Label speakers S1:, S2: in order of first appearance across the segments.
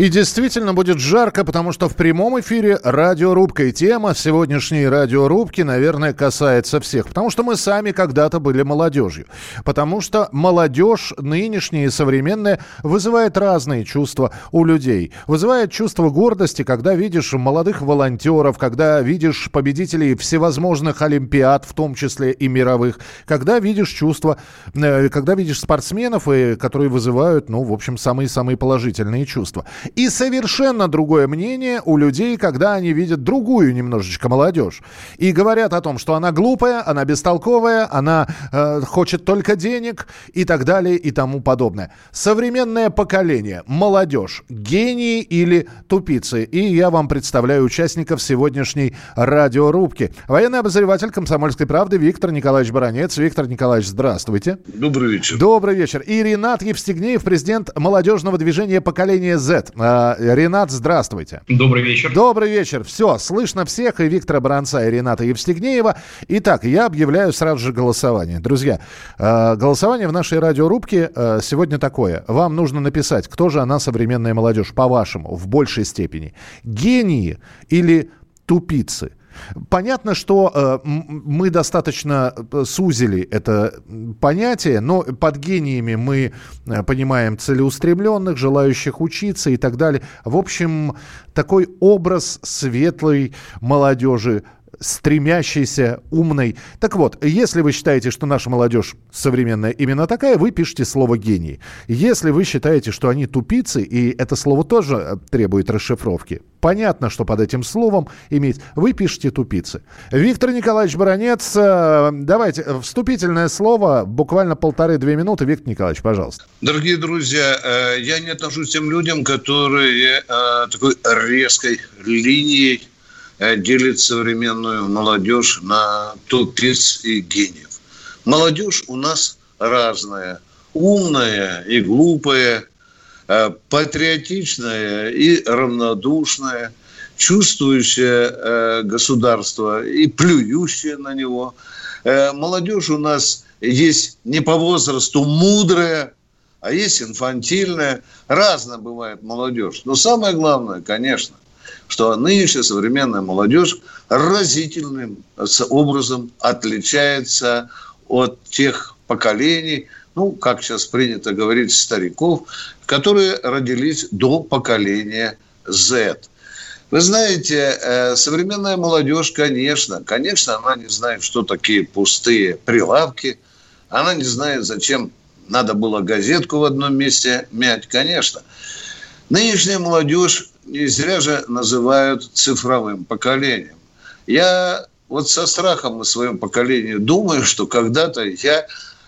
S1: И действительно будет жарко, потому что в прямом эфире радиорубка. И тема сегодняшней радиорубки, наверное, касается всех. Потому что мы сами когда-то были молодежью. Потому что молодежь нынешняя и современная вызывает разные чувства у людей. Вызывает чувство гордости, когда видишь молодых волонтеров, когда видишь победителей всевозможных олимпиад, в том числе и мировых. Когда видишь чувства, э, когда видишь спортсменов, которые вызывают, ну, в общем, самые-самые положительные чувства. И совершенно другое мнение у людей, когда они видят другую немножечко молодежь. И говорят о том, что она глупая, она бестолковая, она э, хочет только денег и так далее и тому подобное. Современное поколение, молодежь, гении или тупицы. И я вам представляю участников сегодняшней радиорубки. Военный обозреватель «Комсомольской правды» Виктор Николаевич Баранец. Виктор Николаевич, здравствуйте.
S2: Добрый вечер.
S1: Добрый вечер. И Ренат Евстигнеев, президент молодежного движения «Поколение Z». А, Ренат, здравствуйте.
S3: Добрый вечер.
S1: Добрый вечер. Все, слышно всех, и Виктора Баранца, и Рената Евстигнеева. Итак, я объявляю сразу же голосование. Друзья, а, голосование в нашей радиорубке а, сегодня такое. Вам нужно написать, кто же она, современная молодежь, по-вашему, в большей степени. Гении или тупицы? Понятно, что э, мы достаточно э, сузили это понятие, но под гениями мы э, понимаем целеустремленных, желающих учиться и так далее. В общем, такой образ светлой молодежи стремящейся, умной. Так вот, если вы считаете, что наша молодежь современная именно такая, вы пишете слово «гений». Если вы считаете, что они тупицы, и это слово тоже э, требует расшифровки, понятно, что под этим словом иметь, вы пишете «тупицы». Виктор Николаевич Баранец, э, давайте, вступительное слово, буквально полторы-две минуты. Виктор Николаевич, пожалуйста.
S2: Дорогие друзья, э, я не отношусь к тем людям, которые такой резкой линией Э, делит современную молодежь на тупиц и гениев. Молодежь у нас разная. Умная и глупая, э, патриотичная и равнодушная, чувствующая э, государство и плюющая на него. Молодежь у нас есть не по возрасту мудрая, а есть инфантильная. Разная бывает молодежь. Но самое главное, конечно – что нынешняя современная молодежь разительным образом отличается от тех поколений, ну, как сейчас принято говорить, стариков, которые родились до поколения Z. Вы знаете, э, современная молодежь, конечно, конечно, она не знает, что такие пустые прилавки, она не знает, зачем надо было газетку в одном месте мять, конечно. Нынешняя молодежь не зря же называют цифровым поколением. Я вот со страхом о своем поколении думаю, что когда-то я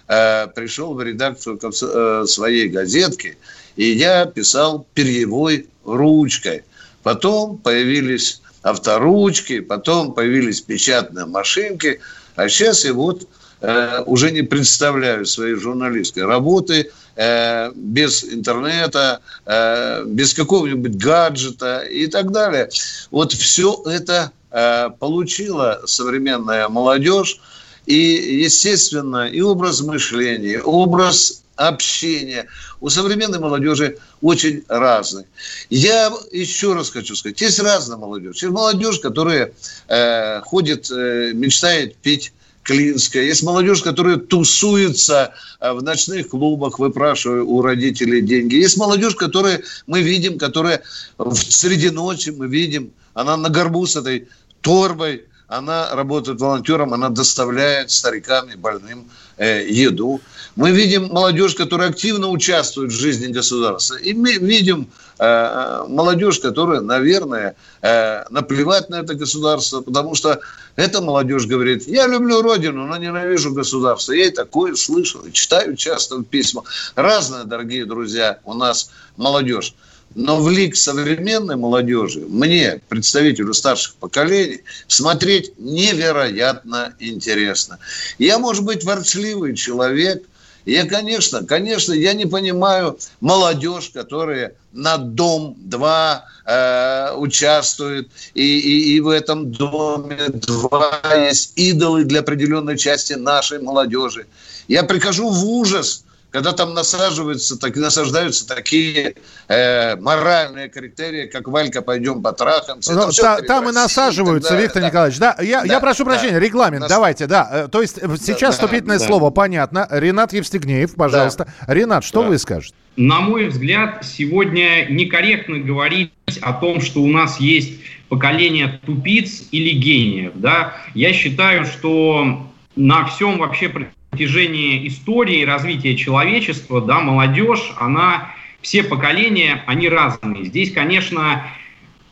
S2: э, пришел в редакцию э, своей газетки, и я писал перьевой ручкой. Потом появились авторучки, потом появились печатные машинки, а сейчас я вот э, уже не представляю своей журналистской работы – Э, без интернета, э, без какого-нибудь гаджета и так далее. Вот все это э, получила современная молодежь. И, естественно, и образ мышления, образ общения у современной молодежи очень разный. Я еще раз хочу сказать, есть разная молодежь. Есть молодежь, которая э, ходит, э, мечтает пить Клинская. Есть молодежь, которая тусуется э, в ночных клубах, выпрашивая у родителей деньги. Есть молодежь, которая мы видим, которая в среди ночи мы видим, она на горбу с этой торбой, она работает волонтером, она доставляет старикам и больным э, еду. Мы видим молодежь, которая активно участвует в жизни государства. И мы видим э, молодежь, которая, наверное, э, наплевать на это государство, потому что эта молодежь говорит, я люблю родину, но ненавижу государство. Я и такое слышал, читаю часто письма. Разная, дорогие друзья, у нас молодежь. Но в лик современной молодежи мне, представителю старших поколений, смотреть невероятно интересно. Я, может быть, ворчливый человек, я, конечно, конечно, я не понимаю молодежь, которая на дом-два э, участвует, и, и, и в этом доме два есть идолы для определенной части нашей молодежи. Я прихожу в ужас, когда там насаживаются, так, насаждаются такие э, моральные критерии, как Валька, пойдем потрахаемся.
S1: Ну, та, там и насаживаются, Виктор да. Николаевич. Да, я, да, я прошу да, прощения, регламент, Нас... давайте, да. Э, то есть э, сейчас да, вступительное да, слово, да. понятно. Ренат Евстигнеев, пожалуйста. Да. Ренат, что да. вы скажете?
S3: На мой взгляд, сегодня некорректно говорить о том, что у нас есть поколение тупиц или гениев. Да? Я считаю, что на всем вообще протяжении истории развития человечества, да, молодежь, она, все поколения, они разные. Здесь, конечно,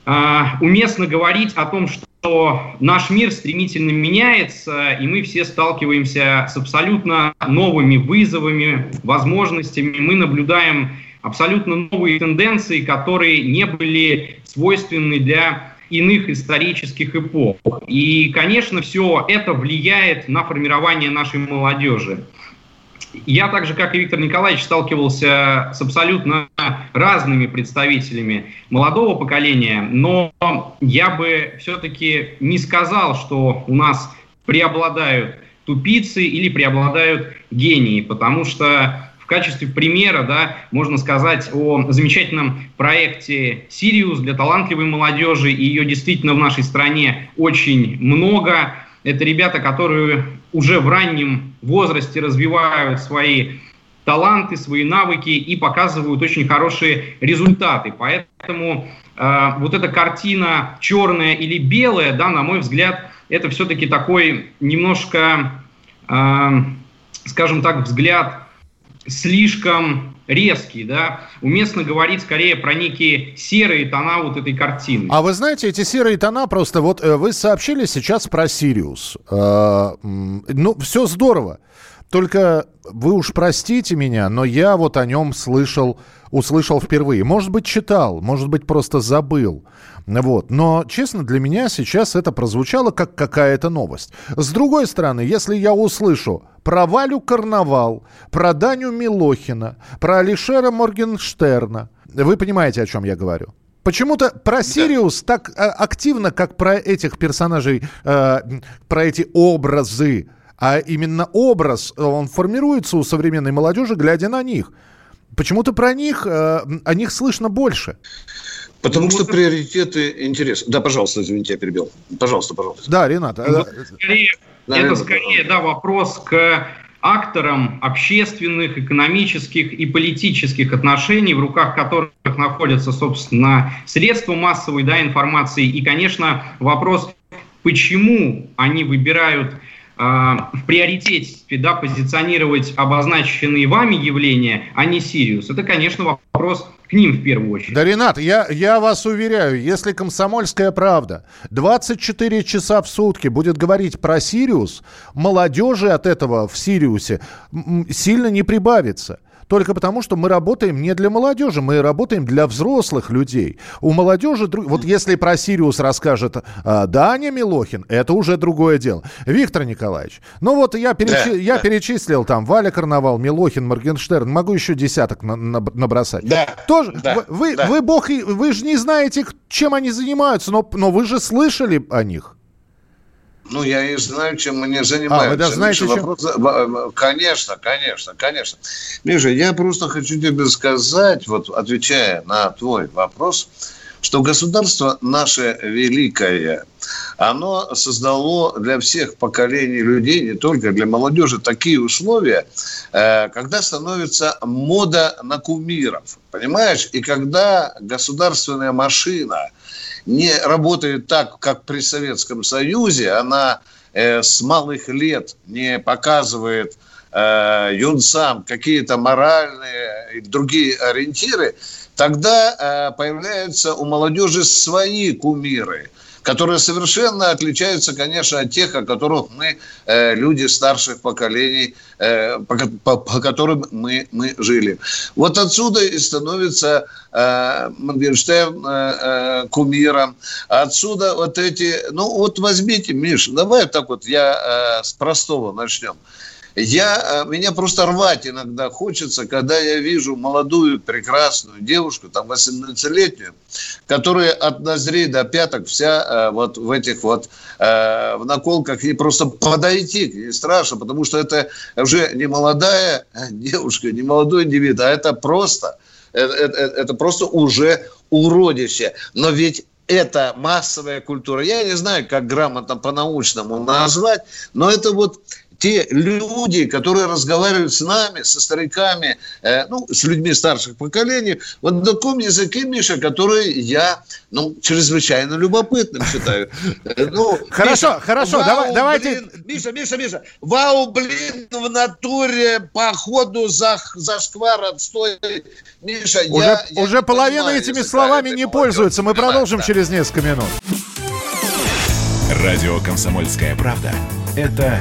S3: а, уместно говорить о том, что наш мир стремительно меняется, и мы все сталкиваемся с абсолютно новыми вызовами, возможностями. Мы наблюдаем абсолютно новые тенденции, которые не были свойственны для иных исторических эпох. И, конечно, все это влияет на формирование нашей молодежи. Я так же, как и Виктор Николаевич, сталкивался с абсолютно разными представителями молодого поколения, но я бы все-таки не сказал, что у нас преобладают тупицы или преобладают гении, потому что качестве примера да, можно сказать о замечательном проекте «Сириус» для талантливой молодежи. И ее действительно в нашей стране очень много. Это ребята, которые уже в раннем возрасте развивают свои таланты, свои навыки и показывают очень хорошие результаты. Поэтому э, вот эта картина черная или белая, да, на мой взгляд, это все-таки такой немножко, э, скажем так, взгляд слишком резкий, да, уместно говорить скорее про некие серые тона вот этой картины.
S1: А вы знаете, эти серые тона просто, вот э, вы сообщили сейчас про Сириус. Э, ну, все здорово. Только вы уж простите меня, но я вот о нем слышал, услышал впервые. Может быть, читал, может быть, просто забыл. Вот. Но, честно, для меня сейчас это прозвучало как какая-то новость. С другой стороны, если я услышу про Валю Карнавал, про Даню Милохина, про Алишера Моргенштерна, вы понимаете, о чем я говорю? Почему-то про Сириус да. так а, активно, как про этих персонажей, э, про эти образы, а именно образ, он формируется у современной молодежи, глядя на них. Почему-то про них, э, о них слышно больше.
S2: Потому ну, что приоритеты интерес. Да, пожалуйста, извините, я перебил. Пожалуйста, пожалуйста.
S1: Да, Ренат. Ну,
S3: это скорее, это скорее да, вопрос к акторам общественных, экономических и политических отношений, в руках которых находятся, собственно, средства массовой да, информации. И, конечно, вопрос, почему они выбирают в приоритете да, позиционировать обозначенные вами явления, а не Сириус. Это, конечно, вопрос к ним в первую очередь.
S1: Да, Ренат, я, я вас уверяю, если комсомольская правда 24 часа в сутки будет говорить про Сириус, молодежи от этого в Сириусе сильно не прибавится только потому, что мы работаем не для молодежи, мы работаем для взрослых людей. У молодежи, вот если про Сириус расскажет а, Даня Милохин, это уже другое дело. Виктор Николаевич, ну вот я, перечи, да, я да. перечислил там Валя Карнавал, Милохин, Моргенштерн, могу еще десяток на, на, набросать. Да. Тоже, да, вы, да. вы, бог, вы же не знаете, чем они занимаются, но, но вы же слышали о них.
S2: Ну, я и знаю, чем они занимаются. А, вы даже знаете, Миша, чем... вопрос... Конечно, конечно, конечно. Миша, я просто хочу тебе сказать, вот отвечая на твой вопрос, что государство наше великое, оно создало для всех поколений людей, не только для молодежи, такие условия, э, когда становится мода на кумиров, понимаешь? И когда государственная машина – не работает так, как при Советском Союзе. Она э, с малых лет не показывает э, юнцам какие-то моральные и другие ориентиры. Тогда э, появляются у молодежи свои кумиры. Которые совершенно отличаются, конечно, от тех, о которых мы, э, люди старших поколений, э, по, по, по которым мы, мы жили. Вот отсюда и становится э, Мангенштерн э, э, кумиром. Отсюда вот эти... Ну, вот возьмите, Миш, давай так вот я э, с простого начнем. Я, э, меня просто рвать иногда хочется, когда я вижу молодую, прекрасную девушку, там, 18-летнюю, которая от ноздрей до пяток вся э, вот в этих вот, э, в наколках, и просто подойти к ней страшно, потому что это уже не молодая девушка, не молодой индивид, а это просто, это, это, просто уже уродище. Но ведь это массовая культура. Я не знаю, как грамотно по-научному назвать, но это вот те люди, которые разговаривают с нами, со стариками, э, ну, с людьми старших поколений, вот на таком языке, Миша, который я, ну, чрезвычайно любопытным считаю.
S1: Э, ну, хорошо, Миша, хорошо, вау, давай, давайте...
S2: Блин, Миша, Миша, Миша, вау, блин, в натуре, походу, за, за шквар отстой.
S1: Миша, уже, я, я уже половина понимаю, этими словами не пользуются. Мы продолжим да. через несколько минут.
S4: Радио «Комсомольская правда» — это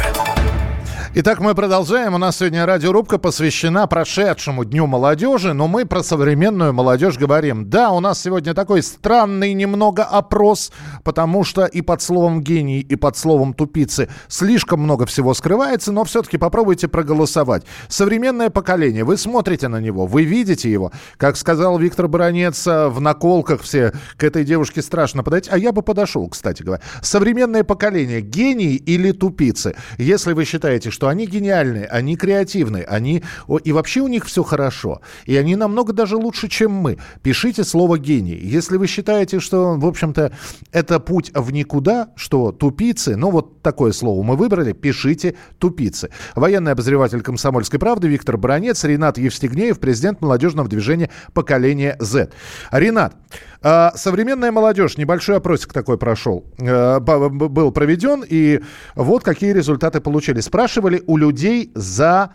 S1: Итак, мы продолжаем. У нас сегодня радиорубка посвящена прошедшему Дню молодежи, но мы про современную молодежь говорим. Да, у нас сегодня такой странный немного опрос, потому что и под словом гений, и под словом тупицы слишком много всего скрывается, но все-таки попробуйте проголосовать. Современное поколение, вы смотрите на него, вы видите его. Как сказал Виктор Баранец, в наколках все к этой девушке страшно подойти. А я бы подошел, кстати говоря. Современное поколение, гений или тупицы? Если вы считаете, что что они гениальные, они креативные, они... И вообще у них все хорошо. И они намного даже лучше, чем мы. Пишите слово «гений». Если вы считаете, что, в общем-то, это путь в никуда, что тупицы, ну вот такое слово мы выбрали, пишите «тупицы». Военный обозреватель «Комсомольской правды» Виктор Бронец, Ренат Евстигнеев, президент молодежного движения «Поколение Z». Ренат, а, современная молодежь, небольшой опросик такой прошел, э, был проведен, и вот какие результаты получили. Спрашивали у людей за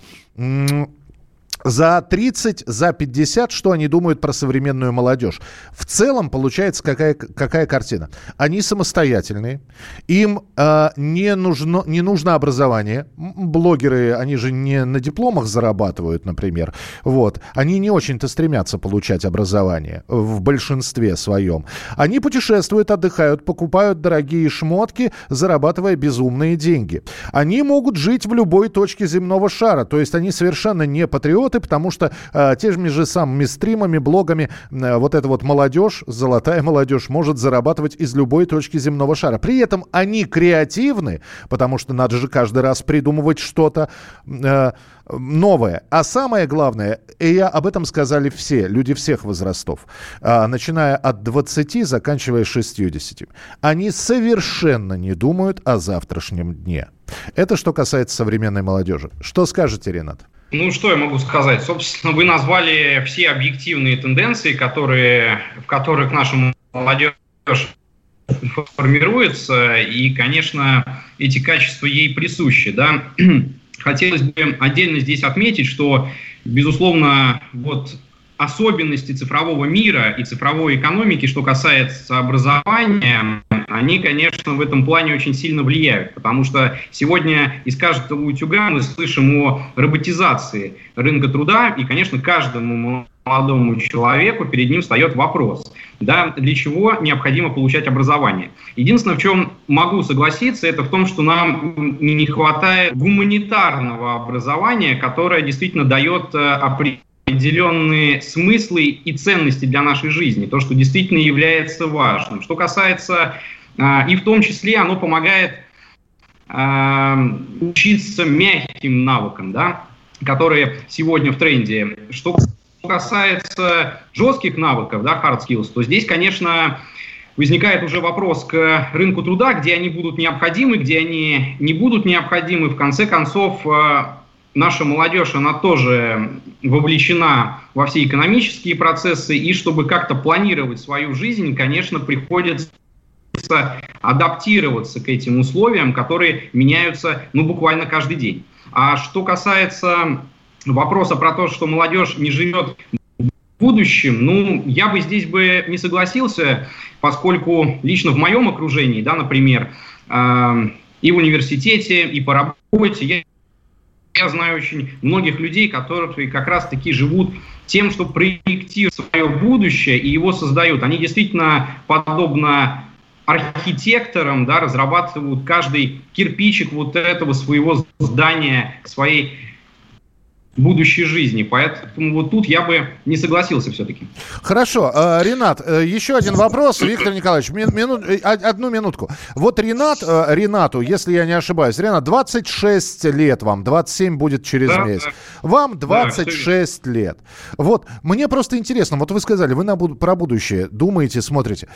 S1: за 30, за 50, что они думают про современную молодежь. В целом получается какая, какая картина. Они самостоятельные, им э, не, нужно, не нужно образование. Блогеры, они же не на дипломах зарабатывают, например. Вот. Они не очень-то стремятся получать образование в большинстве своем. Они путешествуют, отдыхают, покупают дорогие шмотки, зарабатывая безумные деньги. Они могут жить в любой точке земного шара, то есть они совершенно не патриоты, работы, потому что э, теми же самыми стримами, блогами э, вот эта вот молодежь, золотая молодежь, может зарабатывать из любой точки земного шара. При этом они креативны, потому что надо же каждый раз придумывать что-то э, новое. А самое главное, и я об этом сказали все, люди всех возрастов, э, начиная от 20, заканчивая 60. Они совершенно не думают о завтрашнем дне. Это что касается современной молодежи. Что скажете, Ренат?
S3: Ну, что я могу сказать? Собственно, вы назвали все объективные тенденции, которые, в которых наша молодежь формируется, и, конечно, эти качества ей присущи. Да? Хотелось бы отдельно здесь отметить, что, безусловно, вот особенности цифрового мира и цифровой экономики, что касается образования, они, конечно, в этом плане очень сильно влияют, потому что сегодня из каждого утюга мы слышим о роботизации рынка труда, и, конечно, каждому молодому человеку перед ним встает вопрос, да, для чего необходимо получать образование. Единственное, в чем могу согласиться, это в том, что нам не хватает гуманитарного образования, которое действительно дает э, определенные смыслы и ценности для нашей жизни, то, что действительно является важным. Что касается, э, и в том числе оно помогает э, учиться мягким навыкам, да, которые сегодня в тренде. Что касается жестких навыков, да, hard skills, то здесь, конечно, возникает уже вопрос к рынку труда, где они будут необходимы, где они не будут необходимы. В конце концов, э, наша молодежь, она тоже вовлечена во все экономические процессы, и чтобы как-то планировать свою жизнь, конечно, приходится адаптироваться к этим условиям, которые меняются ну, буквально каждый день. А что касается вопроса про то, что молодежь не живет будущем, ну, я бы здесь бы не согласился, поскольку лично в моем окружении, да, например, э, и в университете, и по работе, я, я знаю очень многих людей, которые как раз-таки живут тем, что проектируют свое будущее и его создают. Они действительно, подобно архитекторам, да, разрабатывают каждый кирпичик вот этого своего здания, своей будущей жизни. Поэтому вот тут я бы не согласился все-таки.
S1: Хорошо. Э, Ренат, э, еще один вопрос. Виктор Николаевич, минут, э, одну минутку. Вот Ренат, Ренату, если я не ошибаюсь, Ренат, 26 лет вам, 27 будет через да, месяц. Да. Вам 26 да, лет. Вот, мне просто интересно, вот вы сказали, вы на, про будущее думаете, смотрите.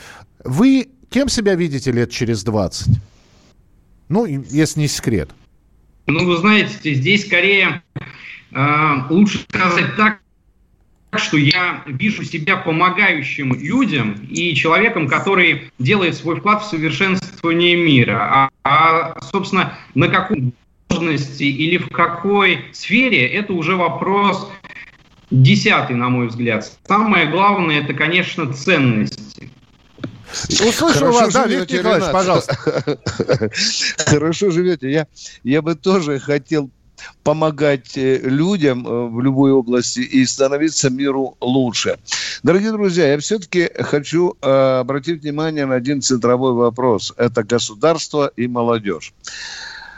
S1: Вы кем себя видите лет через 20? Ну, если не секрет.
S3: Ну, вы знаете, здесь скорее лучше сказать так, что я вижу себя помогающим людям и человеком, который делает свой вклад в совершенствование мира. А, а собственно, на какой должности или в какой сфере, это уже вопрос десятый, на мой взгляд. Самое главное, это, конечно, ценности.
S1: Услышал вас, да, Виктор Николаевич, пожалуйста.
S2: Хорошо живете. Я, я бы тоже хотел помогать э, людям э, в любой области и становиться миру лучше. Дорогие друзья, я все-таки хочу э, обратить внимание на один центровой вопрос. Это государство и молодежь.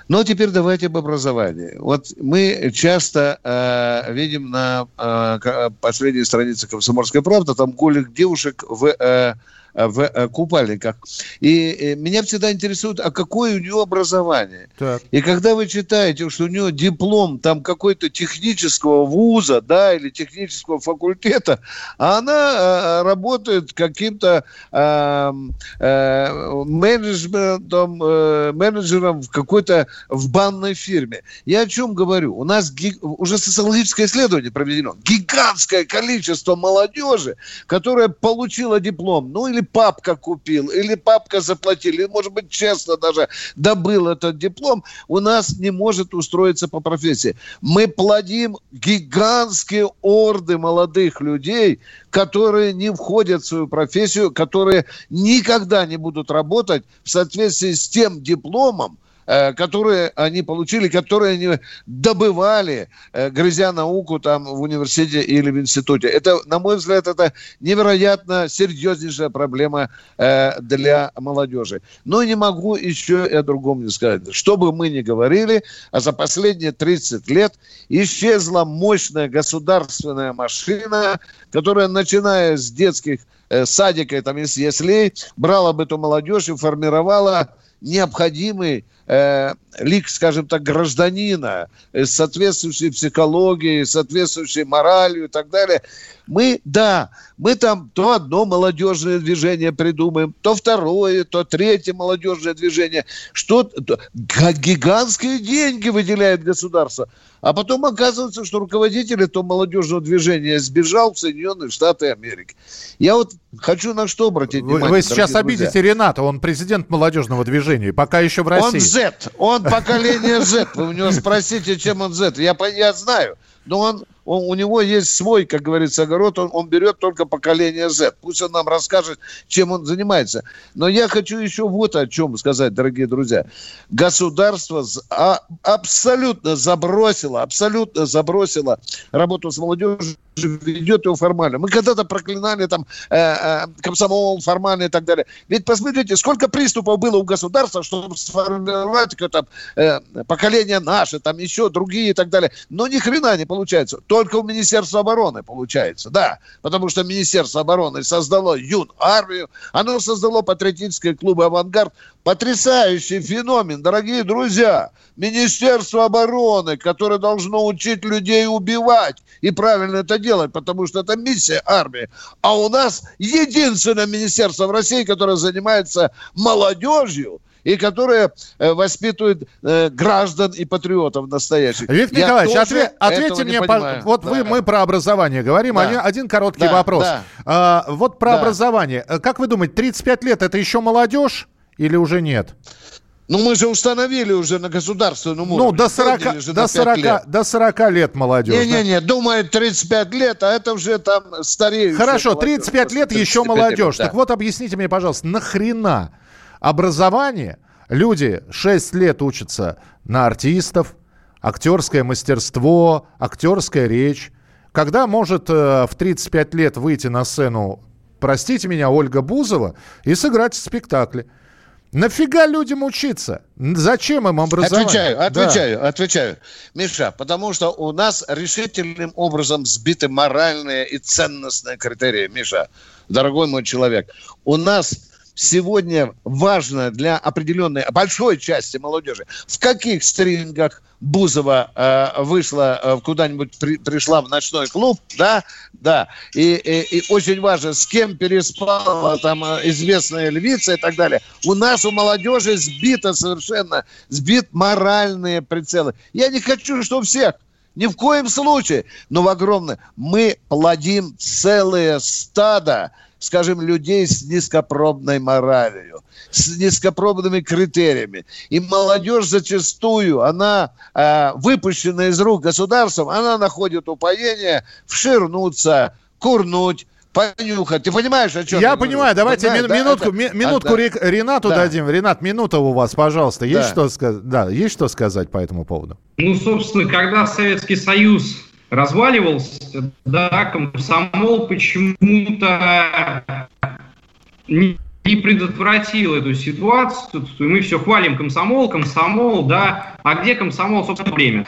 S2: Но теперь давайте об образовании. Вот мы часто э, видим на э, последней странице «Комсомольской правды» там голых девушек в э, в э, купальниках. И э, меня всегда интересует, а какое у нее образование. Так. И когда вы читаете, что у нее диплом там какой-то технического вуза, да, или технического факультета, а она э, работает каким-то э, э, менеджментом, э, менеджером в какой-то в банной фирме. Я о чем говорю? У нас ги- уже социологическое исследование проведено. Гигантское количество молодежи, которая получила диплом, ну или папка купил, или папка заплатил, или, может быть, честно даже добыл этот диплом, у нас не может устроиться по профессии. Мы плодим гигантские орды молодых людей, которые не входят в свою профессию, которые никогда не будут работать в соответствии с тем дипломом, которые они получили, которые они добывали, э, грызя науку там в университете или в институте. Это, на мой взгляд, это невероятно серьезнейшая проблема э, для молодежи. Но не могу еще и о другом не сказать. Что бы мы ни говорили, а за последние 30 лет исчезла мощная государственная машина, которая, начиная с детских садика, там, если брала бы эту молодежь и формировала необходимый э, лик, скажем так, гражданина с соответствующей психологией, соответствующей моралью и так далее. Мы, да, мы там то одно молодежное движение придумаем, то второе, то третье молодежное движение. Что гигантские деньги выделяет государство. А потом оказывается, что руководитель этого молодежного движения сбежал в Соединенные Штаты Америки. Я вот хочу на что обратить внимание.
S1: Вы сейчас обидите друзья. Рената, он президент молодежного движения, пока еще в России.
S2: Он Z, он поколение Z. Вы у него спросите, чем он Z. Я, я знаю. Но он, он, у него есть свой, как говорится, огород, он, он берет только поколение Z. Пусть он нам расскажет, чем он занимается. Но я хочу еще вот о чем сказать, дорогие друзья. Государство а- абсолютно забросило, абсолютно забросило работу с молодежью, ведет его формально. Мы когда-то проклинали там э, э, комсомол формально и так далее. Ведь посмотрите, сколько приступов было у государства, чтобы сформировать какое-то э, поколение наше, там еще другие и так далее. Но ни хрена не получается. Только у Министерства обороны получается, да. Потому что Министерство обороны создало юн армию, оно создало патриотические клубы «Авангард». Потрясающий феномен, дорогие друзья. Министерство обороны, которое должно учить людей убивать и правильно это делать, потому что это миссия армии. А у нас единственное министерство в России, которое занимается молодежью и которое э, воспитывает э, граждан и патриотов настоящих.
S1: Виктор
S2: Я
S1: Николаевич, отве- ответьте мне, по- вот вы,
S2: Да.
S1: мы про образование говорим,
S2: Да.
S1: один, один короткий
S2: Да,
S1: вопрос.
S2: да.
S1: А, вот про
S2: Да.
S1: образование. Э, Как вы думаете, 35 лет это еще молодежь или уже нет?
S2: Ну, мы же установили уже на государственном
S1: Ну,
S2: уровне.
S1: до 40,
S2: Подняли же
S1: до,
S2: на
S1: 40,
S2: 5 лет.
S1: до 40 лет молодежь.
S2: Не-не-не, думает 35 лет, а это уже там стареющая
S1: Хорошо,
S2: молодежь,
S1: 35 лет
S2: после
S1: еще
S2: 35
S1: молодежь.
S2: да.
S1: Так вот, объясните мне, пожалуйста, нахрена образование? Люди 6 лет учатся на артистов, актерское мастерство, актерская речь. Когда может э, в 35 лет выйти на сцену, простите меня, Ольга Бузова, и сыграть в спектакле? Нафига людям учиться? Зачем им образование?
S2: Отвечаю,
S1: Да.
S2: отвечаю, отвечаю. Миша, потому что у нас решительным образом сбиты моральные и ценностные критерии. Миша, дорогой мой человек, у нас сегодня важно для определенной большой части молодежи, в каких стрингах Бузова э, вышла э, куда-нибудь, при- пришла в ночной клуб, да, да, и, и- и очень важно, с кем переспала там э, известная львица и так далее. У нас у молодежи сбито совершенно, сбит моральные прицелы. Я не хочу, что всех, ни в коем случае, но в огромное. Мы плодим целые стада, скажем, людей с низкопробной моралью, с низкопробными критериями. И молодежь зачастую, она э, выпущена из рук государством, она находит упоение вширнуться, курнуть, понюхать. Ты понимаешь, о чем
S1: Я
S2: говорю?
S1: понимаю, давайте ми-
S2: да?
S1: минутку,
S2: Это-
S1: ми-
S2: а,
S1: минутку
S2: да.
S1: Рик- Ренату
S2: Да.
S1: дадим. Ренат, минута у вас, пожалуйста. Есть
S2: Да.
S1: что сказать? Да, есть что сказать по этому поводу?
S3: Ну, собственно, когда Советский Союз разваливался, да, комсомол почему-то не, не предотвратил эту ситуацию, и мы все хвалим комсомол, комсомол, да, а где комсомол, собственно, время?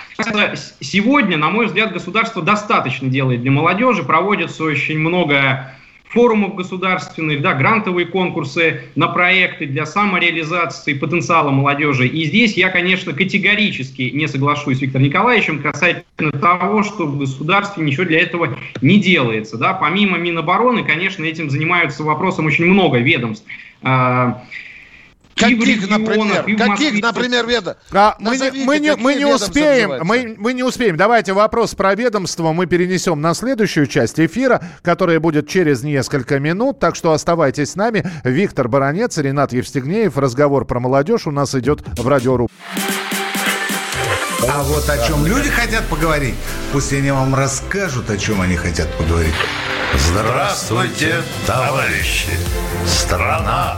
S3: Сегодня, на мой взгляд, государство достаточно делает для молодежи, проводится очень много форумов государственных, да, грантовые конкурсы на проекты для самореализации потенциала молодежи. И здесь я, конечно, категорически не соглашусь с Виктором Николаевичем касательно того, что в государстве ничего для этого не делается. Да. Помимо Минобороны, конечно, этим занимаются вопросом очень много ведомств. И в
S2: Каких,
S3: регионах,
S2: например?
S3: и в
S2: Каких, например, ведомств?
S1: А, мы, не,
S2: Назовите,
S1: мы, не, мы не успеем, мы, мы не успеем. Давайте вопрос про ведомство мы перенесем на следующую часть эфира, которая будет через несколько минут. Так что оставайтесь с нами. Виктор Баранец, Ренат Евстигнеев. Разговор про молодежь у нас идет в радиору.
S5: А вот о чем люди хотят поговорить, пусть они вам расскажут, о чем они хотят поговорить.
S4: Здравствуйте, товарищи! Страна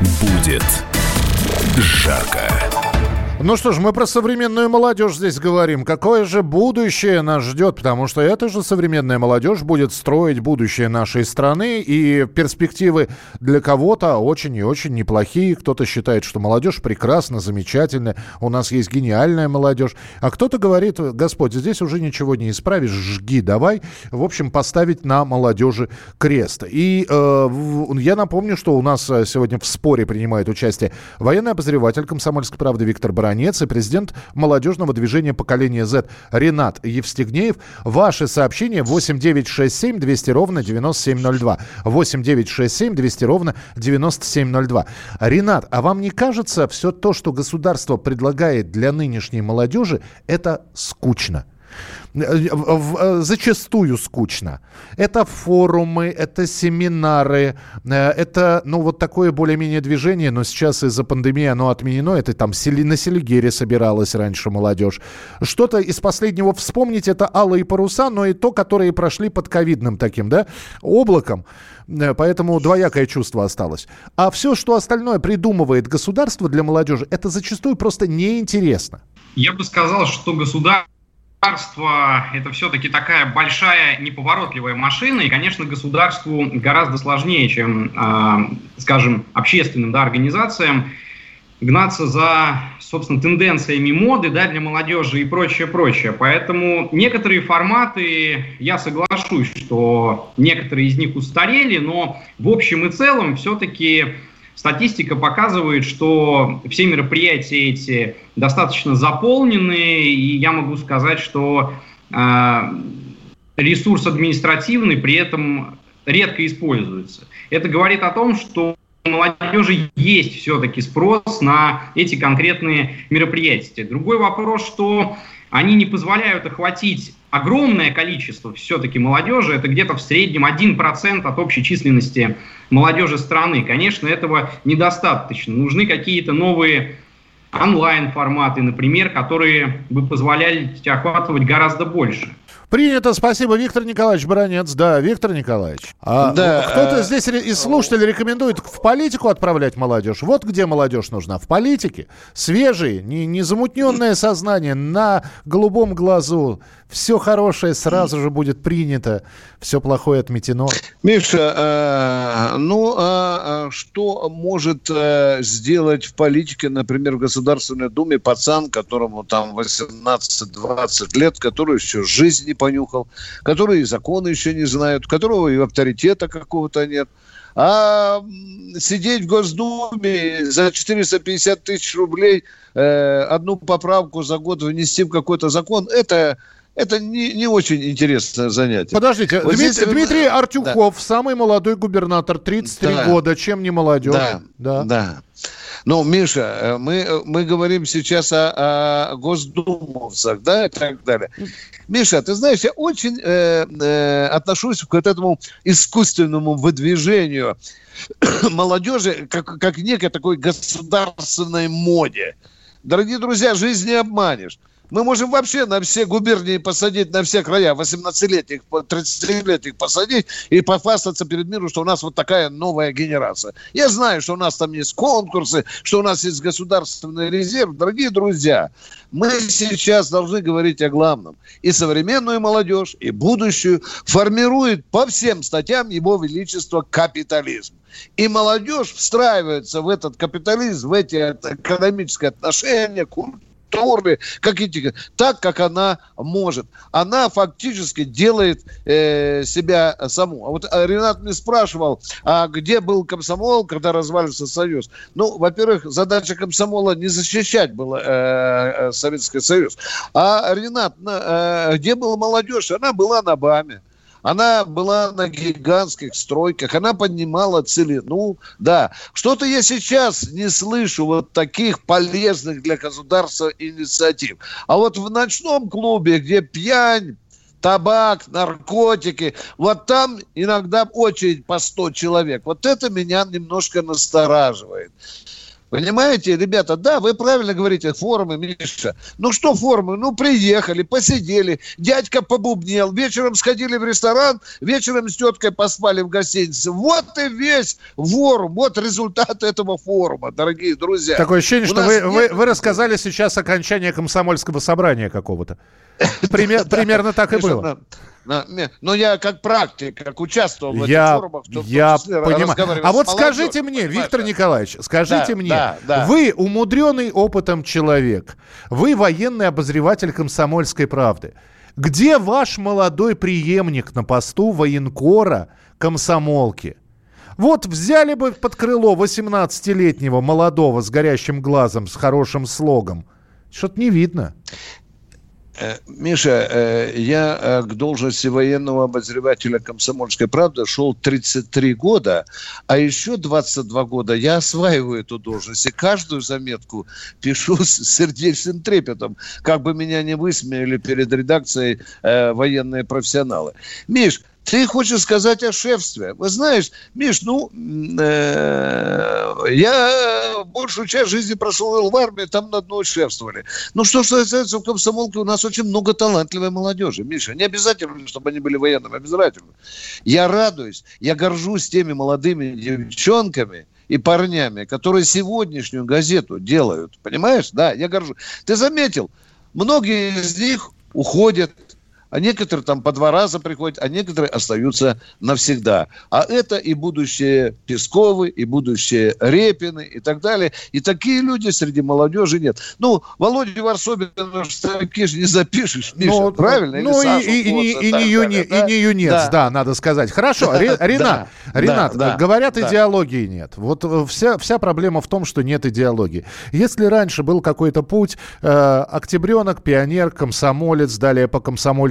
S4: Будет жарко.
S1: Ну что ж, мы про современную молодежь здесь говорим. Какое же будущее нас ждет? Потому что эта же современная молодежь будет строить будущее нашей страны. И перспективы для кого-то очень и очень неплохие. Кто-то считает, что молодежь прекрасна, замечательная. У нас есть гениальная молодежь. А кто-то говорит, Господь, здесь уже ничего не исправишь, жги давай. В общем, поставить на молодежи крест. И э, я напомню, что у нас э, сегодня в споре принимает участие военный обозреватель «Комсомольской правды» Виктор Баранец Баранец и президент молодежного движения поколения Z Ренат Евстигнеев. Ваши сообщения 8967 200 ровно 9702. 8967 200 ровно 9702. Ренат, а вам не кажется все то, что государство предлагает для нынешней молодежи, это скучно? Э, зачастую скучно. Это форумы, это семинары, э, это, ну, вот такое более-менее движение, но сейчас из-за пандемии оно отменено. Это там на Селигере собиралась раньше молодежь. Что-то из последнего вспомнить, это алые паруса, но и то, которые прошли под ковидным таким, да, облаком. Э, Поэтому двоякое чувство осталось. А все, что остальное придумывает государство для молодежи, это зачастую просто неинтересно.
S3: Я бы сказал, что государство это все-таки такая большая неповоротливая машина, и, конечно, государству гораздо сложнее, чем, а, скажем, общественным да, организациям гнаться за, собственно, тенденциями моды да, для молодежи и прочее, прочее. Поэтому некоторые форматы, я соглашусь, что некоторые из них устарели, но в общем и целом все-таки статистика показывает, что все мероприятия эти достаточно заполнены, и я могу сказать, что э, ресурс административный при этом редко используется. Это говорит о том, что у молодежи есть все-таки спрос на эти конкретные мероприятия. Другой вопрос, что они не позволяют охватить огромное количество все-таки молодежи, это где-то в среднем 1% от общей численности молодежи страны. Конечно, этого недостаточно. Нужны какие-то новые онлайн-форматы, например, которые бы позволяли охватывать гораздо больше.
S1: Принято, спасибо, Виктор Николаевич Баранец. Да, Виктор Николаевич. А
S2: Да,
S1: кто-то
S2: а-
S1: здесь из слушателей рекомендует в политику отправлять молодежь. Вот где молодежь нужна. В политике. Свежие, не, незамутненное сознание, на голубом глазу. Все хорошее сразу же будет принято, все плохое отметено.
S2: Миша, э, ну а, а что может э, сделать в политике, например, в Государственной Думе пацан, которому там 18-20 лет, который еще жизнь не понюхал, который и законы еще не знают, которого и авторитета какого-то нет. А сидеть в Госдуме за 450 тысяч рублей э, одну поправку за год внести в какой-то закон, это, это не, не очень интересное занятие.
S1: Подождите,
S2: Вот
S1: Дмит-
S2: здесь
S1: Дмитрий
S2: да.
S1: Артюхов, самый молодой губернатор, 33
S2: Да.
S1: года, чем не молодежь?
S2: Да, да. Ну, Миша, э, мы, э, мы говорим сейчас о, о госдумовцах, да, и так далее. Миша, ты знаешь, я очень э, э, отношусь к вот этому искусственному выдвижению молодежи как, как некой такой государственной моде. Дорогие друзья, жизнь не обманешь. Мы можем вообще на все губернии посадить, на все края, 18-летних, 30-летних посадить и похвастаться перед миром, что у нас вот такая новая генерация. Я знаю, что у нас там есть конкурсы, что у нас есть государственный резерв. Дорогие друзья, мы сейчас должны говорить о главном. И современную молодежь, и будущую формирует по всем статьям его величество капитализм. И молодежь встраивается в этот капитализм, в эти экономические отношения, культуры, как эти, так, как она может. Она фактически делает э, себя саму. А вот э, Ренат мне спрашивал, а где был комсомол, когда развалился Союз? Ну, во-первых, задача комсомола не защищать было э, э, Советский Союз. А Ренат, на- э, где была молодежь? Она была на БАМе. Она была на гигантских стройках, она поднимала целину, да. Что-то я сейчас не слышу вот таких полезных для государства инициатив. А вот в ночном клубе, где пьянь, табак, наркотики, вот там иногда очередь по 100 человек. Вот это меня немножко настораживает. Понимаете, ребята, да, вы правильно говорите, форумы, Миша. Ну что форумы? Ну приехали, посидели, дядька побубнел, вечером сходили в ресторан, вечером с теткой поспали в гостинице. Вот и весь форум, вот результат этого форума, дорогие друзья.
S1: Такое ощущение,
S2: У
S1: что вы,
S2: нет-
S1: вы, вы рассказали сейчас окончание комсомольского собрания какого-то. Пример- примерно так и было.
S2: Но я как практик, как участвовал в этих
S1: Я,
S2: форумах, в том
S1: я
S2: числе
S1: понимаю. А вот скажите мне,
S2: понимаешь,
S1: Виктор? Николаевич, скажите
S2: Да,
S1: мне,
S2: да, да.
S1: вы умудренный опытом человек, вы военный обозреватель комсомольской правды. Где ваш молодой преемник на посту военкора комсомолки? Вот взяли бы под крыло 18-летнего молодого с горящим глазом, с хорошим слогом. Что-то не видно.
S2: Э, Миша, э, я э, к должности военного обозревателя «Комсомольской правды» шел 33 года, а еще 22 года я осваиваю эту должность. И каждую заметку пишу с сердечным трепетом, как бы меня не высмеяли перед редакцией военные профессионалы. Миш, ты хочешь сказать о шефстве. Вы знаешь, Миш, ну, э, я большую часть жизни прошел в армии, там на одно шефствовали. Ну, что ж касается в комсомолке, у нас очень много талантливой молодежи. Миша, не обязательно, чтобы они были военными, обязательно. Я радуюсь, я горжусь теми молодыми девчонками, и парнями, которые сегодняшнюю газету делают. Понимаешь? Да, я горжусь. Ты заметил, многие из них уходят а некоторые там по два раза приходят, а некоторые остаются навсегда. А это и будущее Песковы, и будущее Репины и так далее. И такие люди среди молодежи нет. Ну, Володю Варсобина такие же не запишешь, Миша,
S1: Ну,
S2: правильно?
S1: Ну,
S2: Или
S1: и, и- и-
S2: Коца,
S1: и
S2: так
S1: не
S2: далее, да?
S1: и не юнец,
S2: Да.
S1: да. надо сказать. Хорошо, Ре- Ренат, Ренат, говорят, идеологии нет. Вот э, вся, вся проблема в том, что нет идеологии. Если раньше был какой-то путь, э, октябренок, пионер, комсомолец, далее по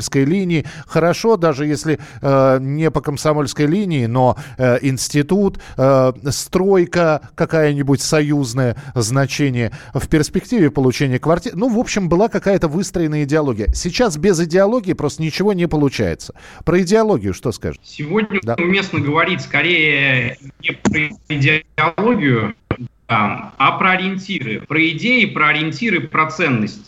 S1: комсомольской линии, хорошо, даже если э, не по комсомольской линии, но э, институт, э, стройка какая-нибудь союзное значение в перспективе получения квартир. Ну, в общем, была какая-то выстроенная идеология. Сейчас без идеологии просто ничего не получается. Про идеологию что скажешь?
S3: Сегодня
S1: Да.
S3: уместно говорить скорее не про идеологию, а, а про ориентиры, про идеи, про ориентиры, про ценности.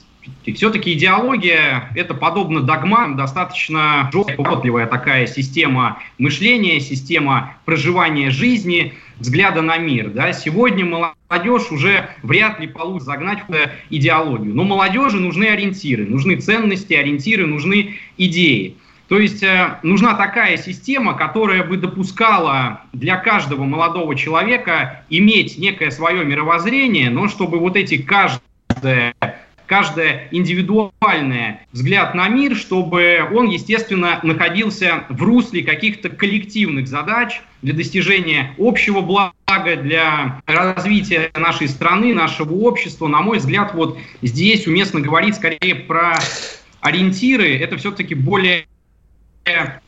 S3: Все-таки идеология – это подобно догмам, достаточно жесткая такая система мышления, система проживания жизни, взгляда на мир. Да? Сегодня молодежь уже вряд ли получится загнать в идеологию. Но молодежи нужны ориентиры, нужны ценности, ориентиры, нужны идеи. То есть э, нужна такая система, которая бы допускала для каждого молодого человека иметь некое свое мировоззрение, но чтобы вот эти каждое каждое индивидуальное взгляд на мир, чтобы он, естественно, находился в русле каких-то коллективных задач для достижения общего блага, для развития нашей страны, нашего общества. На мой взгляд, вот здесь уместно говорить скорее про ориентиры. Это все-таки более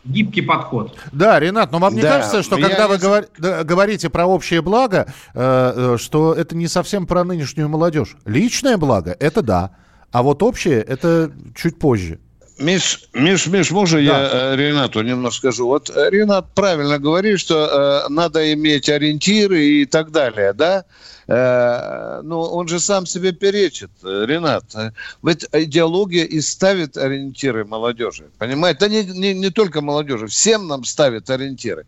S3: гибкий подход.
S1: Да, Ренат, но вам не
S2: Да,
S1: кажется, что
S2: я
S1: когда вы
S2: не-
S1: говор- да, говорите про общее благо, э, э, что это не совсем про нынешнюю молодежь? Личное благо – это да, а вот общее – это чуть позже.
S2: Миш, Миш, Миш, можно я э, Ренату немного скажу? Вот э, Ренат правильно говорит, что э, надо иметь ориентиры и так далее, да? Э, ну, он же сам себе перечит, э, Ренат. Э, Ведь идеология и ставит ориентиры молодежи, понимаете? Да не, не, не только молодежи, всем нам ставит ориентиры.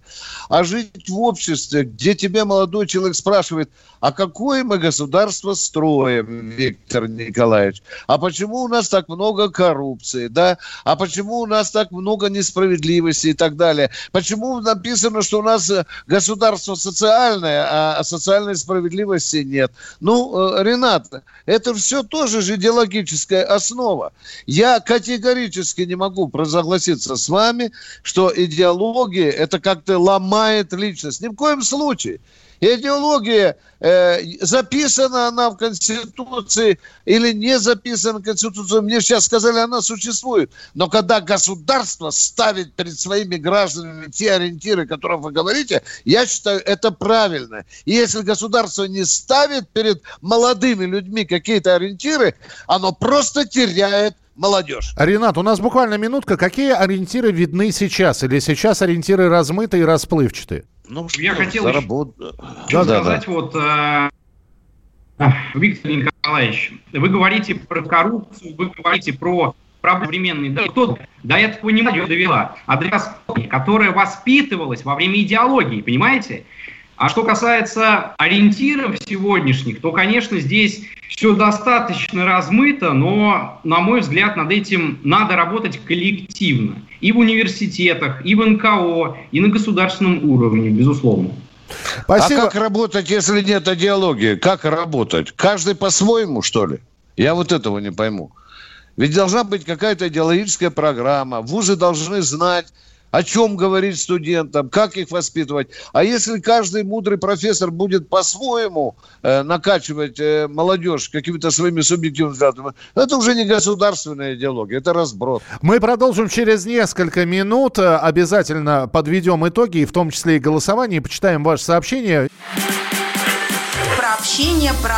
S2: А жить в обществе, где тебе молодой человек спрашивает, а какое мы государство строим, Виктор Николаевич? А почему у нас так много коррупции, да? А почему у нас так много несправедливости и так далее? Почему написано, что у нас государство социальное, а социальной справедливости нет? Ну, э, Ренат, это все тоже же идеологическая основа. Я категорически не могу согласиться с вами, что идеология это как-то ломает личность. Ни в коем случае. Идеология э, записана она в Конституции или не записана в Конституции, мне сейчас сказали, она существует. Но когда государство ставит перед своими гражданами те ориентиры, о которых вы говорите, я считаю, это правильно. И если государство не ставит перед молодыми людьми какие-то ориентиры, оно просто теряет молодежь.
S1: Ренат, у нас буквально минутка. Какие ориентиры видны сейчас? Или сейчас ориентиры размыты и расплывчатые?
S2: Ну,
S3: Я
S2: что,
S3: хотел
S2: заработ-
S3: Хочу
S2: Да-да-да.
S3: сказать, вот, э, Виктор Николаевич, вы говорите про коррупцию, вы говорите про про современный, да, кто до этого не довела, а для вас, которая воспитывалась во время идеологии, понимаете? А что касается ориентиров сегодняшних, то, конечно, здесь все достаточно размыто, но, на мой взгляд, над этим надо работать коллективно. И в университетах, и в НКО, и на государственном уровне, безусловно.
S1: Спасибо.
S2: А как работать, если нет идеологии? Как работать? Каждый по-своему, что ли? Я вот этого не пойму. Ведь должна быть какая-то идеологическая программа. Вузы должны знать, о чем говорить студентам, как их воспитывать. А если каждый мудрый профессор будет по-своему э, накачивать э, молодежь какими-то своими субъективными взглядами, это уже не государственная идеология, это разброд.
S1: Мы продолжим через несколько минут. Обязательно подведем итоги, и в том числе и голосование, и почитаем ваше сообщение.
S6: Про общение, про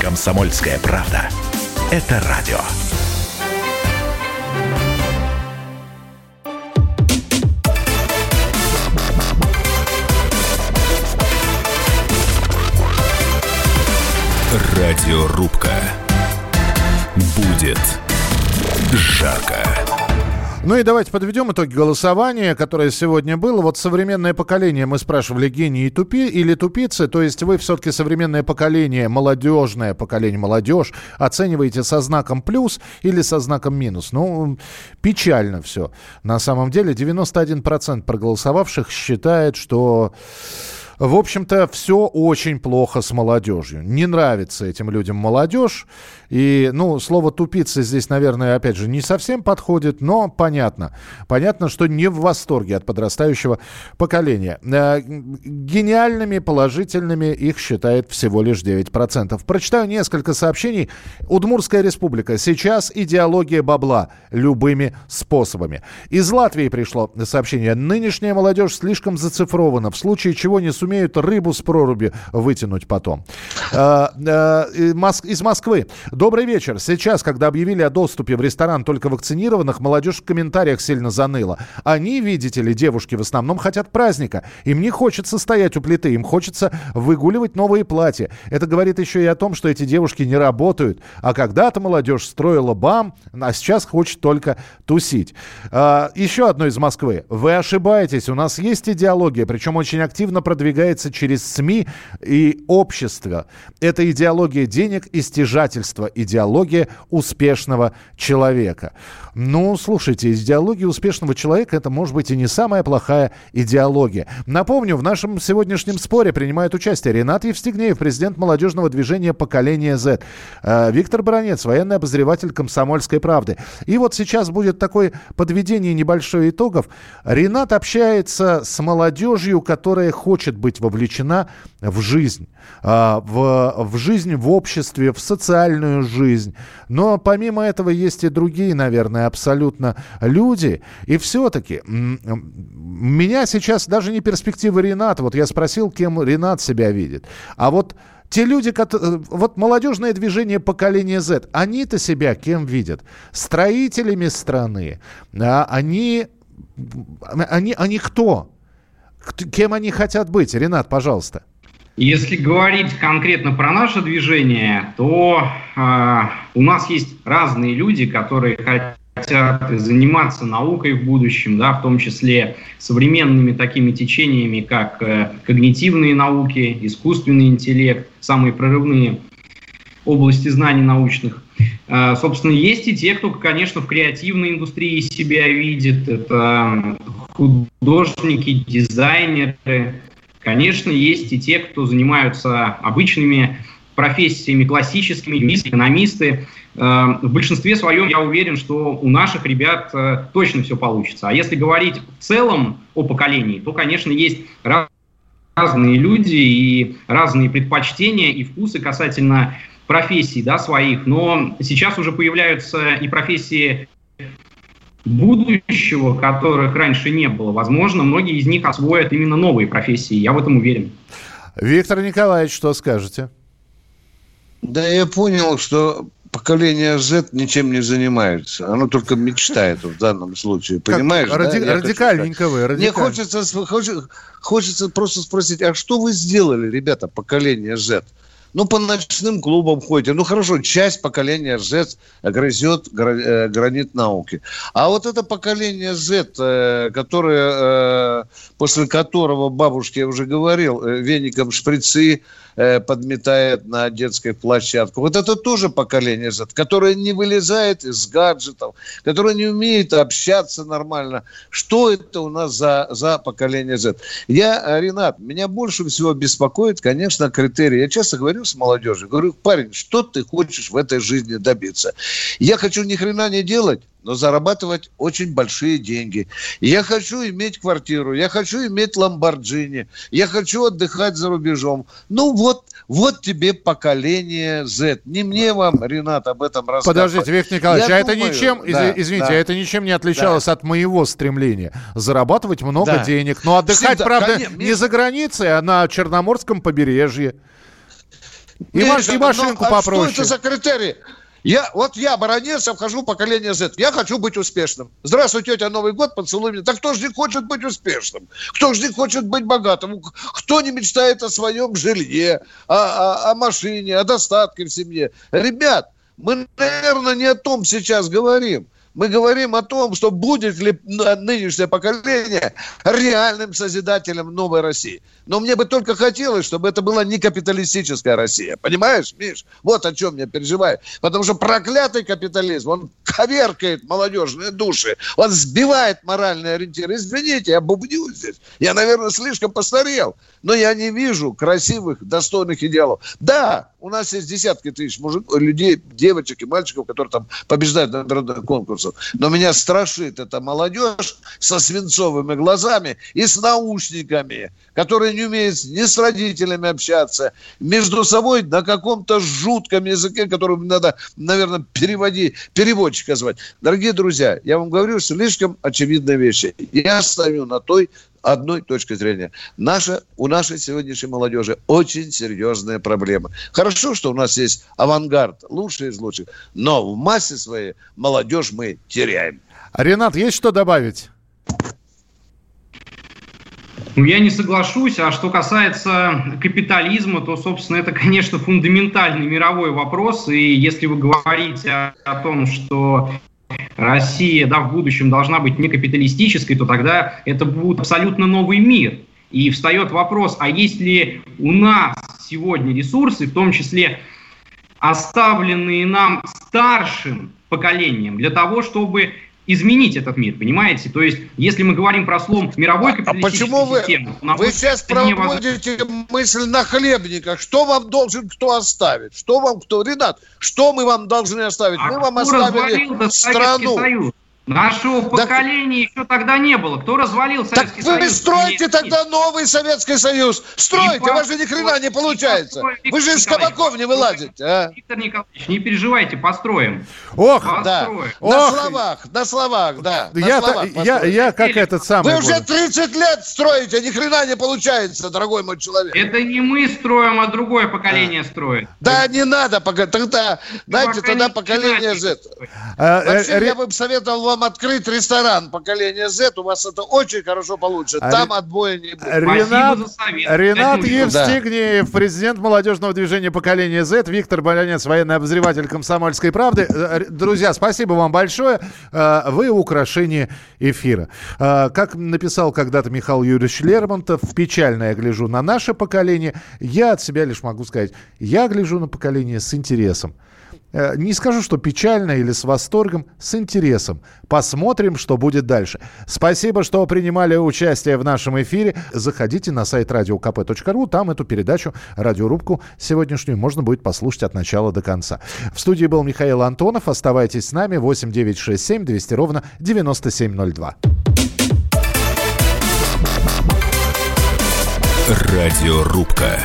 S4: Комсомольская правда. Это радио. Радиорубка. Будет жарко.
S1: Ну и давайте подведем итоги голосования, которое сегодня было. Вот современное поколение, мы спрашивали, гении и тупи или тупицы, то есть вы все-таки современное поколение, молодежное поколение, молодежь, оцениваете со знаком плюс или со знаком минус. Ну, печально все. На самом деле 91% проголосовавших считает, что в общем-то, все очень плохо с молодежью. Не нравится этим людям молодежь. И, ну, слово «тупица» здесь, наверное, опять же, не совсем подходит, но понятно. Понятно, что не в восторге от подрастающего поколения. Э, Гениальными, положительными их считает всего лишь 9%. Прочитаю несколько сообщений. Удмурская республика. Сейчас идеология бабла любыми способами. Из Латвии пришло сообщение. Нынешняя молодежь слишком зацифрована, в случае чего не сумеют рыбу с проруби вытянуть потом. Э, э, Из Москвы. Добрый вечер. Сейчас, когда объявили о доступе в ресторан только вакцинированных, молодежь в комментариях сильно заныла. Они, видите ли, девушки в основном хотят праздника. Им не хочется стоять у плиты, им хочется выгуливать новые платья. Это говорит еще и о том, что эти девушки не работают. А когда-то молодежь строила бам, а сейчас хочет только тусить. А, еще одно из Москвы. Вы ошибаетесь, у нас есть идеология, причем очень активно продвигается через СМИ и общество. Это идеология денег и стяжательства, идеология успешного человека. Ну, слушайте, идеология успешного человека это может быть и не самая плохая идеология. Напомню, в нашем сегодняшнем споре принимает участие Ренат Евстигнеев, президент молодежного движения «Поколение Z», э, Виктор Бронец, военный обозреватель «Комсомольской правды». И вот сейчас будет такое подведение небольшое итогов. Ренат общается с молодежью, которая хочет быть вовлечена в жизнь, а, в, в жизнь в обществе, в социальную жизнь. Но помимо этого есть и другие, наверное, абсолютно люди. И все-таки меня сейчас даже не перспектива Рената. Вот я спросил, кем Ренат себя видит. А вот те люди, которые... Вот молодежное движение поколения Z, они-то себя кем видят? Строителями страны. А они... Они, они кто? Кем они хотят быть? Ренат, пожалуйста.
S3: Если говорить конкретно про наше движение, то э, у нас есть разные люди, которые хотят заниматься наукой в будущем, да, в том числе современными такими течениями, как э, когнитивные науки, искусственный интеллект, самые прорывные области знаний научных. Э, Собственно, есть и те, кто, конечно, в креативной индустрии себя видит. Это художники, дизайнеры. Конечно, есть и те, кто занимаются обычными профессиями, классическими, экономисты. Э, В большинстве своем я уверен, что у наших ребят э, точно все получится. А если говорить в целом о поколении, то, конечно, есть раз- разные люди и разные предпочтения и вкусы касательно профессий да, своих. Но сейчас уже появляются и профессии будущего, которых раньше не было. Возможно, многие из них освоят именно новые профессии. Я в этом уверен.
S1: Виктор Николаевич, что скажете?
S2: Да я понял, что поколение Z ничем не занимается. Оно только мечтает в данном случае.
S1: Как
S2: Понимаешь? да?
S1: ради-
S2: Я хочу
S1: радикальненько вы,
S2: сказать. Мне
S1: радикаль-
S2: хочется, хочется, хочется просто спросить, а что вы сделали, ребята, поколение Z? Ну, по ночным клубам ходите. Ну, хорошо, часть поколения Z грызет э, гранит науки. А вот это поколение Z, э, которое, э, после которого бабушке я уже говорил, веником шприцы э, подметает на детской площадке. Вот это тоже поколение Z, которое не вылезает из гаджетов, которое не умеет общаться нормально. Что это у нас за, за поколение Z? Я, э, Ренат, меня больше всего беспокоит, конечно, критерии. Я часто говорю с молодежью, говорю, парень, что ты хочешь в этой жизни добиться? Я хочу ни хрена не делать, но зарабатывать очень большие деньги. Я хочу иметь квартиру, я хочу иметь ламборджини, я хочу отдыхать за рубежом. Ну вот, вот тебе поколение Z. Не мне вам, Ренат, об этом рассказывать.
S1: Подождите, Виктор Николаевич,
S2: Я
S1: а это
S2: думаю,
S1: ничем, из-
S2: да,
S1: извините,
S2: да.
S1: а это ничем не отличалось от моего стремления зарабатывать много
S2: Да.
S1: денег, но отдыхать,
S2: Всегда,
S1: правда,
S2: конечно,
S1: не за границей, а на Черноморском побережье. И, маш- и машинку
S2: ну, а
S1: попроще.
S2: Что это за критерии? Я, вот я, баронец, вхожу в поколение Z. Я хочу быть успешным. Здравствуй, тетя, Новый год, поцелуй меня. Так кто же не хочет быть успешным? Кто же не хочет быть богатым? Кто не мечтает о своем жилье, о, о- о машине, о достатке в семье? Ребят, мы, наверное, не о том сейчас говорим. Мы говорим о том, что будет ли нынешнее поколение реальным созидателем новой России. Но мне бы только хотелось, чтобы это была не капиталистическая Россия. Понимаешь, Миш? Вот о чем я переживаю. Потому что проклятый капитализм, он коверкает молодежные души, он сбивает моральные ориентиры. Извините, я бубню здесь. Я, наверное, слишком постарел. Но я не вижу красивых, достойных идеалов. Да, у нас есть десятки тысяч мужиков, людей, девочек и мальчиков, которые там побеждают на международных конкурсах. Но меня страшит эта молодежь со свинцовыми глазами и с наушниками, которые не умеют ни с родителями общаться, между собой на каком-то жутком языке, который надо, наверное, переводи, переводчика звать. Дорогие друзья, я вам говорю слишком очевидные вещи. Я стою на той одной точки зрения. Наша, у нашей сегодняшней молодежи очень серьезные проблемы. Хорошо, что у нас есть авангард, лучший из лучших, но в массе своей молодежь мы теряем.
S1: Ренат, есть что добавить?
S3: Ну, я не соглашусь. А что касается капитализма, то, собственно, это, конечно, фундаментальный мировой вопрос. И если вы говорите о, о том, что Россия да, в будущем должна быть не капиталистической, то тогда это будет абсолютно новый мир. И встает вопрос, а есть ли у нас сегодня ресурсы, в том числе оставленные нам старшим поколением, для того, чтобы изменить этот мир, понимаете? То есть, если мы говорим про слом мировой
S2: А
S3: капиталистической
S2: почему вы,
S3: системы,
S2: вы сейчас
S3: невозможно.
S2: проводите мысль на хлебниках? Что вам должен кто оставить? Что вам кто? Ренат, что мы вам должны оставить? мы вам
S3: А Кто развалил
S2: оставили страну.
S3: Союз? Нашего поколения еще тогда не было. Кто развалил
S2: Так
S3: Советский
S2: вы
S3: Союз?
S2: стройте тогда новый Советский Союз. Стройте,
S3: Не
S2: у вас же ни хрена не получается.
S3: построй,
S2: Вы же из кабаков не вылазите, а?
S3: Виктор Николаевич, не переживайте, построим.
S1: Ох,
S2: Да.
S3: Построим.
S2: На
S1: Ох.
S2: словах, на словах, да. на
S1: Я,
S2: словах
S1: та- я,
S2: построим.
S1: я как этот самый...
S2: Вы уже
S1: буду.
S2: 30 лет строите, ни хрена не получается, дорогой мой человек.
S3: Это не мы строим, а другое поколение строит.
S2: Да, не надо, пока- тогда, знаете, тогда поколение. Z.
S1: А, э,
S2: Вообще,
S1: Ре-
S2: я бы советовал вам открыть ресторан поколения Z, у вас это очень хорошо получится.
S1: А
S2: Там
S1: Ре-
S2: отбоя не будет.
S1: Ренат. Ренат. Евстигнеев, президент молодежного движения поколения Z, Виктор Болянец, военный обозреватель комсомольской правды. Э, Друзья, спасибо вам большое. Э, Вы украшение эфира. Э, Как написал когда-то Михаил Юрьевич Лермонтов, печально я гляжу на наше поколение. Я от себя лишь могу сказать, я гляжу на поколение с интересом. Э, Не скажу, что печально или с восторгом, с интересом. Посмотрим, что будет дальше. Спасибо, что принимали участие в нашем эфире. Заходите на сайт radiokp.ru, там эту передачу, радиорубку сегодняшнюю можно будет послушать от начала до конца. В студии был Михаил Антонов. Оставайтесь с нами. 8 9 6 7 200 ровно 9702.
S4: Радиорубка.